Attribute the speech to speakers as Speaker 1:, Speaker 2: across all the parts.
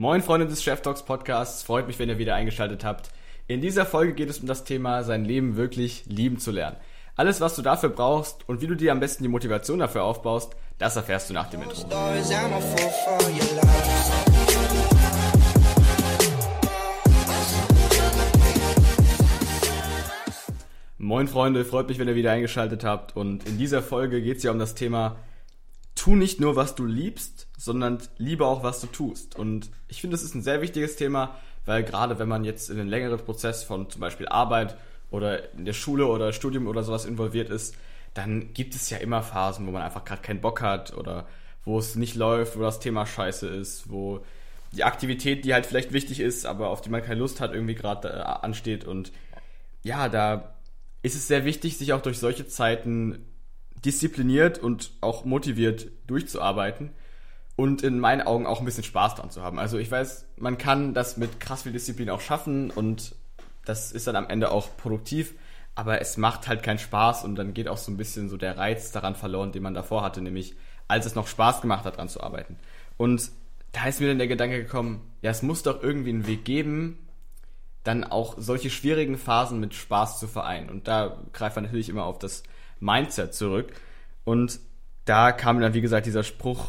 Speaker 1: Moin Freunde des Chef Talks Podcasts, freut mich, wenn ihr wieder eingeschaltet habt. In dieser Folge geht es um das Thema, sein Leben wirklich lieben zu lernen. Alles, was du dafür brauchst und wie du dir am besten die Motivation dafür aufbaust, das erfährst du nach dem Intro. Moin Freunde, freut mich, wenn ihr wieder eingeschaltet habt. Und in dieser Folge geht es ja um das Thema, tu nicht nur, was du liebst, sondern liebe auch, was du tust. Und ich finde, das ist ein sehr wichtiges Thema, weil gerade wenn man jetzt in einen längeren Prozess von zum Beispiel Arbeit oder in der Schule oder Studium oder sowas involviert ist, dann gibt es ja immer Phasen, wo man einfach gerade keinen Bock hat oder wo es nicht läuft, wo das Thema scheiße ist, wo die Aktivität, die halt vielleicht wichtig ist, aber auf die man keine Lust hat, irgendwie gerade äh, ansteht. Und ja, da ist es sehr wichtig, sich auch durch solche Zeiten diszipliniert und auch motiviert durchzuarbeiten und in meinen Augen auch ein bisschen Spaß dran zu haben. Also ich weiß, man kann das mit krass viel Disziplin auch schaffen und das ist dann am Ende auch produktiv, aber es macht halt keinen Spaß und dann geht auch so ein bisschen so der Reiz daran verloren, den man davor hatte, nämlich als es noch Spaß gemacht hat, daran zu arbeiten. Und da ist mir dann der Gedanke gekommen, ja, es muss doch irgendwie einen Weg geben, dann auch solche schwierigen Phasen mit Spaß zu vereinen. Und da greift man natürlich immer auf das Mindset zurück. Und da kam dann, wie gesagt, dieser Spruch,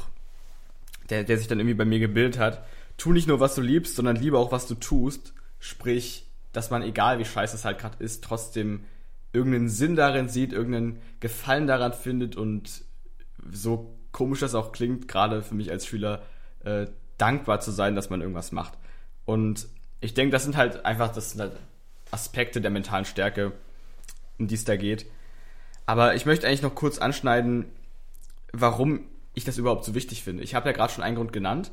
Speaker 1: der, der sich dann irgendwie bei mir gebildet hat. Tu nicht nur, was du liebst, sondern liebe auch, was du tust. Sprich, dass man, egal wie scheiße es halt gerade ist, trotzdem irgendeinen Sinn darin sieht, irgendeinen Gefallen daran findet und so komisch das auch klingt, gerade für mich als Schüler, äh, dankbar zu sein, dass man irgendwas macht. Und ich denke, das sind halt einfach das sind halt Aspekte der mentalen Stärke, um die es da geht. Aber ich möchte eigentlich noch kurz anschneiden, warum ich das überhaupt so wichtig finde. Ich habe ja gerade schon einen Grund genannt,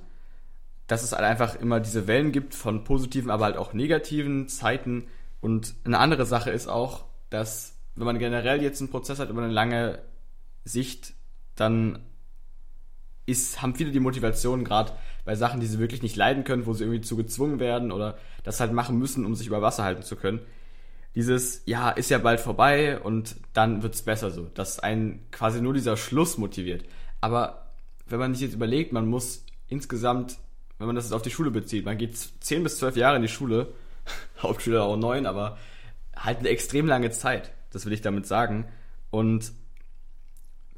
Speaker 1: dass es halt einfach immer diese Wellen gibt von positiven, aber halt auch negativen Zeiten. Und eine andere Sache ist auch, dass wenn man generell jetzt einen Prozess hat über eine lange Sicht, dann ist, haben viele die Motivation, gerade bei Sachen, die sie wirklich nicht leiden können, wo sie irgendwie zu gezwungen werden oder das halt machen müssen, um sich über Wasser halten zu können. Dieses, ja, ist ja bald vorbei und dann wird's besser so. Dass einen quasi nur dieser Schluss motiviert. Aber wenn man sich jetzt überlegt, man muss insgesamt, wenn man das jetzt auf die Schule bezieht, man geht 10 bis 12 Jahre in die Schule, Hauptschüler auch 9, aber halt eine extrem lange Zeit. Das will ich damit sagen. Und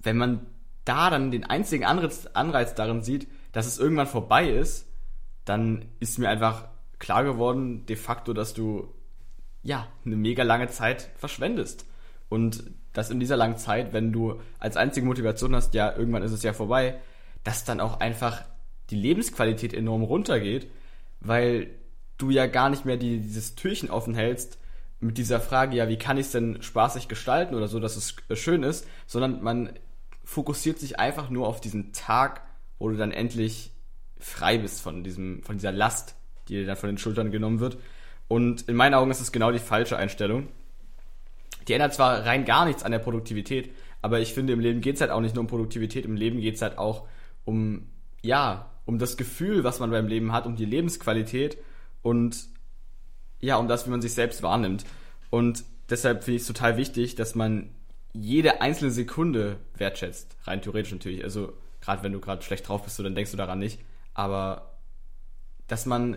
Speaker 1: wenn man da dann den einzigen Anreiz, Anreiz darin sieht, dass es irgendwann vorbei ist, dann ist mir einfach klar geworden, de facto, dass du ja eine mega lange Zeit verschwendest. Und dass in dieser langen Zeit, wenn du als einzige Motivation hast, ja, irgendwann ist es ja vorbei, dass dann auch einfach die Lebensqualität enorm runtergeht, weil du ja gar nicht mehr die, dieses Türchen offen hältst mit dieser Frage, ja, wie kann ich es denn spaßig gestalten oder so, dass es schön ist, sondern man fokussiert sich einfach nur auf diesen Tag, wo du dann endlich frei bist von diesem, von dieser Last, die dir dann von den Schultern genommen wird. Und in meinen Augen ist es genau die falsche Einstellung. Die ändert zwar rein gar nichts an der Produktivität, aber ich finde, im Leben geht es halt auch nicht nur um Produktivität, im Leben geht es halt auch um, ja, um das Gefühl, was man beim Leben hat, um die Lebensqualität und ja, um das, wie man sich selbst wahrnimmt. Und deshalb finde ich es total wichtig, dass man jede einzelne Sekunde wertschätzt. Rein theoretisch natürlich. Also, gerade wenn du gerade schlecht drauf bist, dann denkst du daran nicht. Aber dass man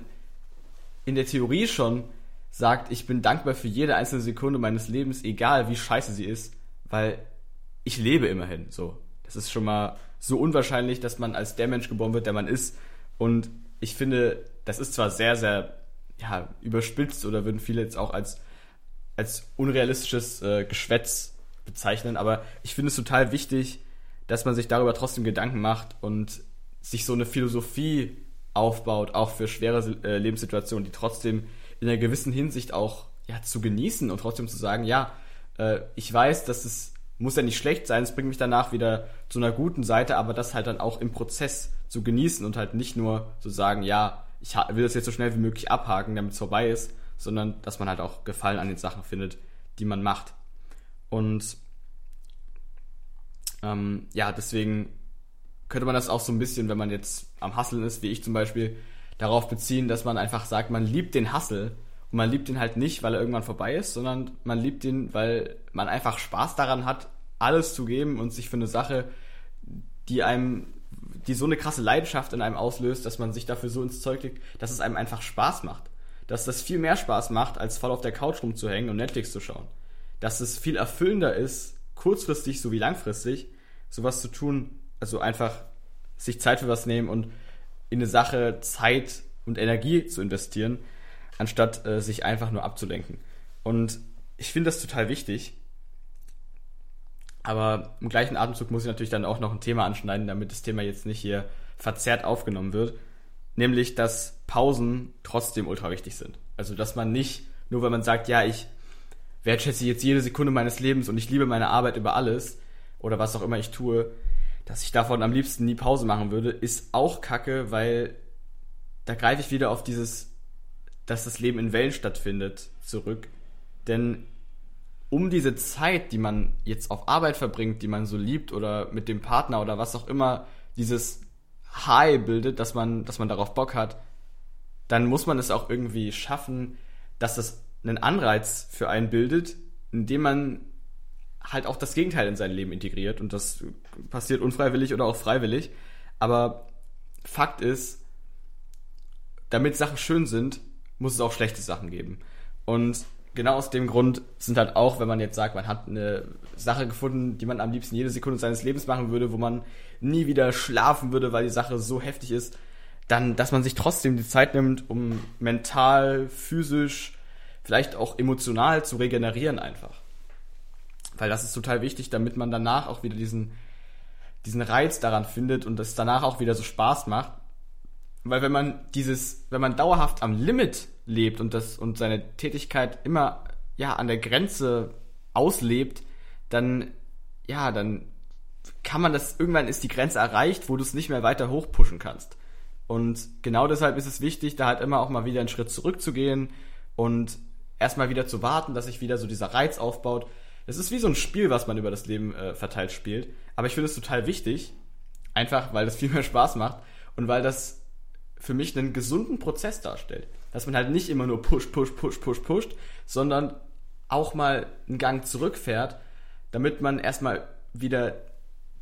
Speaker 1: in der Theorie schon sagt, ich bin dankbar für jede einzelne Sekunde meines Lebens, egal wie scheiße sie ist, weil ich lebe immerhin so. Das ist schon mal so unwahrscheinlich, dass man als der Mensch geboren wird, der man ist. Und ich finde, das ist zwar sehr, sehr ja, überspitzt oder würden viele jetzt auch als, als unrealistisches äh, Geschwätz bezeichnen, aber ich finde es total wichtig, dass man sich darüber trotzdem Gedanken macht und sich so eine Philosophie aufbaut, auch für schwere äh, Lebenssituationen, die trotzdem in einer gewissen Hinsicht auch ja, zu genießen und trotzdem zu sagen, ja, äh, ich weiß, dass es muss ja nicht schlecht sein, es bringt mich danach wieder zu einer guten Seite, aber das halt dann auch im Prozess zu genießen und halt nicht nur zu sagen, ja, ich will das jetzt so schnell wie möglich abhaken, damit es vorbei ist, sondern dass man halt auch Gefallen an den Sachen findet, die man macht. Und ähm, ja, deswegen könnte man das auch so ein bisschen, wenn man jetzt am Hasseln ist, wie ich zum Beispiel, darauf beziehen, dass man einfach sagt, man liebt den Hassel und man liebt ihn halt nicht, weil er irgendwann vorbei ist, sondern man liebt ihn, weil man einfach Spaß daran hat, alles zu geben und sich für eine Sache, die einem, die so eine krasse Leidenschaft in einem auslöst, dass man sich dafür so ins Zeug legt, dass es einem einfach Spaß macht. Dass das viel mehr Spaß macht, als voll auf der Couch rumzuhängen und Netflix zu schauen. Dass es viel erfüllender ist, kurzfristig sowie langfristig, sowas zu tun, also einfach sich Zeit für was nehmen und in eine Sache Zeit und Energie zu investieren, anstatt äh, sich einfach nur abzulenken. Und ich finde das total wichtig. Aber im gleichen Atemzug muss ich natürlich dann auch noch ein Thema anschneiden, damit das Thema jetzt nicht hier verzerrt aufgenommen wird. Nämlich, dass Pausen trotzdem ultra wichtig sind. Also, dass man nicht, nur weil man sagt, ja, ich wertschätze jetzt jede Sekunde meines Lebens und ich liebe meine Arbeit über alles oder was auch immer ich tue, dass ich davon am liebsten nie Pause machen würde, ist auch kacke, weil da greife ich wieder auf dieses, dass das Leben in Wellen stattfindet, zurück. Denn um diese Zeit, die man jetzt auf Arbeit verbringt, die man so liebt oder mit dem Partner oder was auch immer, dieses High bildet, dass man, dass man darauf Bock hat, dann muss man es auch irgendwie schaffen, dass das einen Anreiz für einen bildet, indem man halt auch das Gegenteil in sein Leben integriert. Und das passiert unfreiwillig oder auch freiwillig. Aber Fakt ist, damit Sachen schön sind, muss es auch schlechte Sachen geben. Und genau aus dem Grund sind halt auch, wenn man jetzt sagt, man hat eine Sache gefunden, die man am liebsten jede Sekunde seines Lebens machen würde, wo man nie wieder schlafen würde, weil die Sache so heftig ist, dann, dass man sich trotzdem die Zeit nimmt, um mental, physisch, vielleicht auch emotional zu regenerieren einfach. Weil das ist total wichtig, damit man danach auch wieder diesen, diesen Reiz daran findet und es danach auch wieder so Spaß macht. Weil wenn man dieses, wenn man dauerhaft am Limit lebt und das und seine Tätigkeit immer ja an der Grenze auslebt, dann ja, dann kann man das irgendwann ist die Grenze erreicht, wo du es nicht mehr weiter hochpushen kannst. Und genau deshalb ist es wichtig, da halt immer auch mal wieder einen Schritt zurückzugehen und erstmal wieder zu warten, dass sich wieder so dieser Reiz aufbaut. Es ist wie so ein Spiel, was man über das Leben äh, verteilt spielt. Aber ich finde es total wichtig, einfach weil das viel mehr Spaß macht und weil das für mich einen gesunden Prozess darstellt. Dass man halt nicht immer nur push, push, push, push, pusht, sondern auch mal einen Gang zurückfährt, damit man erstmal wieder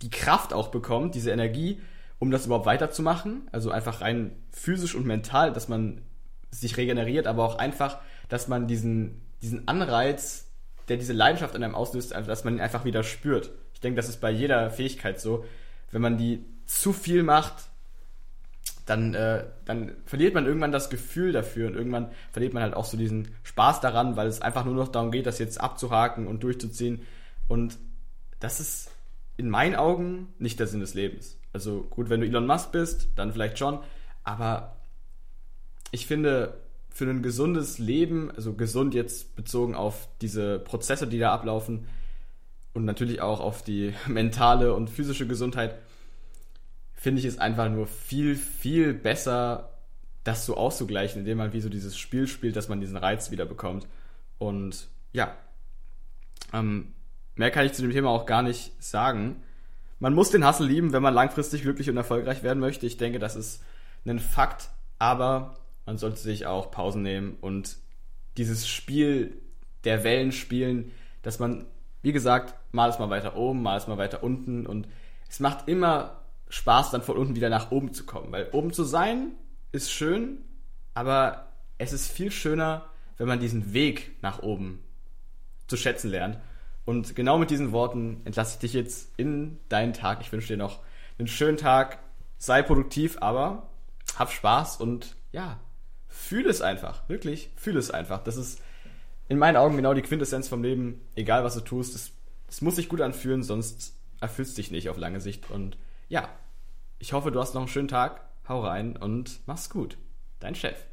Speaker 1: die Kraft auch bekommt, diese Energie, um das überhaupt weiterzumachen. Also einfach rein physisch und mental, dass man sich regeneriert, aber auch einfach, dass man diesen, diesen Anreiz, der diese Leidenschaft in einem auslöst, dass man ihn einfach wieder spürt. Ich denke, das ist bei jeder Fähigkeit so. Wenn man die zu viel macht, dann, äh, dann verliert man irgendwann das Gefühl dafür und irgendwann verliert man halt auch so diesen Spaß daran, weil es einfach nur noch darum geht, das jetzt abzuhaken und durchzuziehen. Und das ist in meinen Augen nicht der Sinn des Lebens. Also gut, wenn du Elon Musk bist, dann vielleicht schon, aber ich finde, für ein gesundes Leben, also gesund jetzt bezogen auf diese Prozesse, die da ablaufen und natürlich auch auf die mentale und physische Gesundheit, finde ich es einfach nur viel, viel besser, das so auszugleichen, indem man wie so dieses Spiel spielt, dass man diesen Reiz wieder bekommt. Und ja, ähm, mehr kann ich zu dem Thema auch gar nicht sagen. Man muss den Hassel lieben, wenn man langfristig glücklich und erfolgreich werden möchte. Ich denke, das ist ein Fakt, aber man sollte sich auch Pausen nehmen und dieses Spiel der Wellen spielen, dass man, wie gesagt, mal ist mal weiter oben, mal ist mal weiter unten und es macht immer Spaß, dann von unten wieder nach oben zu kommen. Weil oben zu sein ist schön, aber es ist viel schöner, wenn man diesen Weg nach oben zu schätzen lernt. Und genau mit diesen Worten entlasse ich dich jetzt in deinen Tag. Ich wünsche dir noch einen schönen Tag. Sei produktiv, aber hab Spaß und ja, fühle es einfach. Wirklich, fühle es einfach. Das ist in meinen Augen genau die Quintessenz vom Leben. Egal was du tust, es muss sich gut anfühlen, sonst erfüllst dich nicht auf lange Sicht. Und ja, ich hoffe, du hast noch einen schönen Tag. Hau rein und mach's gut. Dein Chef.